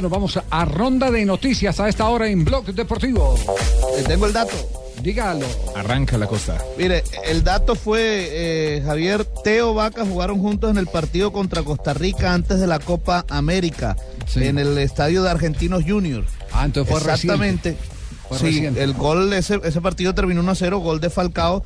Nos vamos a ronda de noticias a esta hora en Blog Deportivo. Eh, tengo el dato. Dígalo. Arranca la costa. Mire, el dato fue, eh, Javier, Teo Vaca jugaron juntos en el partido contra Costa Rica antes de la Copa América, Sí. en el estadio de Argentinos Juniors. Ah, entonces fue Exactamente. Fue sí, reciente. el gol, ese, ese partido terminó 1 a 0, gol de Falcao.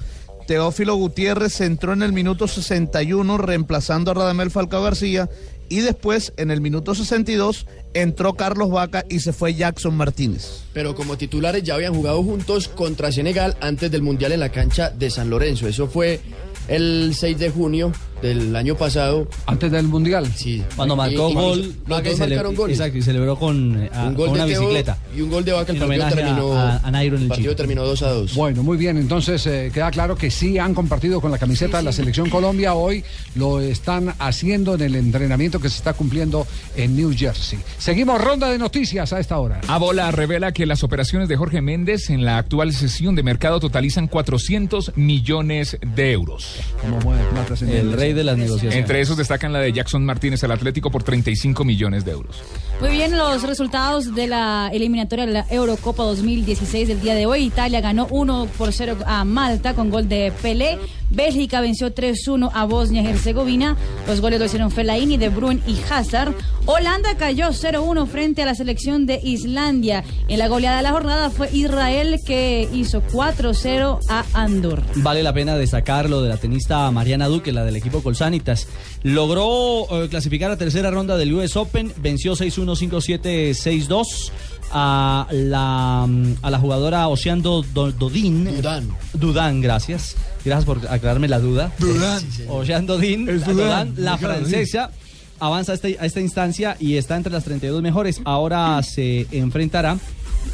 Teófilo Gutiérrez entró en el minuto 61 reemplazando a Radamel Falcao García y después en el minuto 62 entró Carlos Vaca y se fue Jackson Martínez. pero como titulares ya habían jugado juntos contra Senegal antes del Mundial en la cancha de San Lorenzo. Eso fue el 6 de junio del año pasado. Antes del Mundial. Sí. Cuando Y- marcó y- gol, Los Vaca y marcaron gol. Exacto, y celebró con, eh, a- Un gol con una de Teo bicicleta. y un gol de Vaca. El En partido terminó, a- a Nairo en el el partido Chile. terminó 2 a 2. Bueno, muy bien. Entonces eh, queda claro que sí han compartido con la camiseta de la Selección Colombia. Hoy lo están haciendo en el entrenamiento que se está cumpliendo en New Jersey. Seguimos ronda de noticias a esta hora. Abola revela que las operaciones de Jorge Méndez en la actual sesión de mercado totalizan 400 millones de euros. ¿Cómo mueve plata, señor? El rey de las negociaciones. Entre esos destacan la de Jackson Martínez al Atlético por 35 millones de euros. Muy bien, los resultados de la eliminatoria de la Eurocopa 2016 del día de hoy. Italia ganó 1 por 0 a Malta con gol de Pelé. Bélgica venció 3-1 a Bosnia y Herzegovina. Los goles lo hicieron Fellaini, De Bruyne y Hazard. Holanda cayó 0-1 frente a la selección de Islandia. En la goleada de la jornada fue Israel que hizo 4-0 a Andorra. Vale la pena destacar lo de la tenista Mariana Duque, la del equipo Colsanitas. Logró eh, clasificar a tercera ronda del US Open, venció 6-1, 5-7, 6-2 a la, mm, a la jugadora Oceando Do- Dodín. Dudán. Dudán, gracias. Gracias por aclararme la duda. Dudán. Ocean Dodín, Es Dudán, Dudán, la francesa. Avanza a, este- a esta instancia y está entre las 32 mejores. Ahora se enfrentará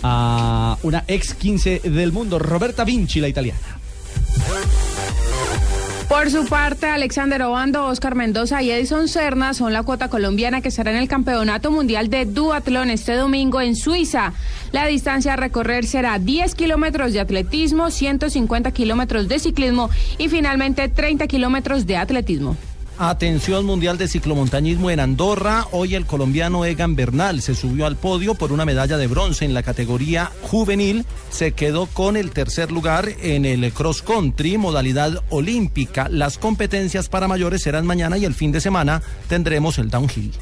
a una ex 15 del mundo, Roberta Vinci, la italiana. Por su parte, Alexander Obando, Oscar Mendoza y Edison Serna son la cuota colombiana que estará en el Campeonato Mundial de Duatlón este domingo en Suiza. La distancia a recorrer será 10 kilómetros de atletismo, 150 kilómetros de ciclismo y finalmente 30 kilómetros de atletismo. Atención Mundial de Ciclomontañismo en Andorra. Hoy el colombiano Egan Bernal se subió al podio por una medalla de bronce en la categoría juvenil. Se quedó con el tercer lugar en el cross country, modalidad olímpica. Las competencias para mayores serán mañana y el fin de semana tendremos el downhill.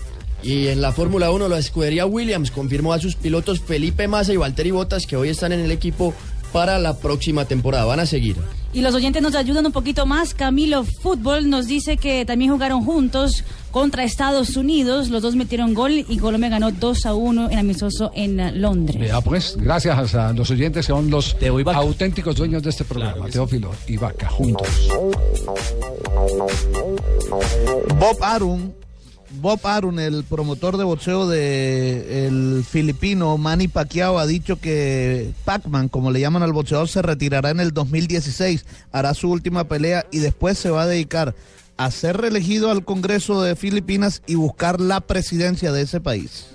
Y en la Fórmula 1, la escudería Williams confirmó a sus pilotos Felipe Massa y Valtteri Bottas que hoy están en el equipo para la próxima temporada. Van a seguir. Y los oyentes nos ayudan un poquito más. Camilo Fútbol nos dice que también jugaron juntos contra Estados Unidos. Los dos metieron gol y Colombia ganó 2 a 1 en amistoso en Londres. Ya pues, gracias a los oyentes que son los auténticos dueños de este programa, Teófilo y Vaca, juntos. Bob Arum, Bob Arum, el promotor de boxeo de el filipino Manny Pacquiao ha dicho que Pac-Man, como le llaman al boxeador, se retirará en el 2016, hará su última pelea y después se va a dedicar a ser reelegido al Congreso de Filipinas y buscar la presidencia de ese país.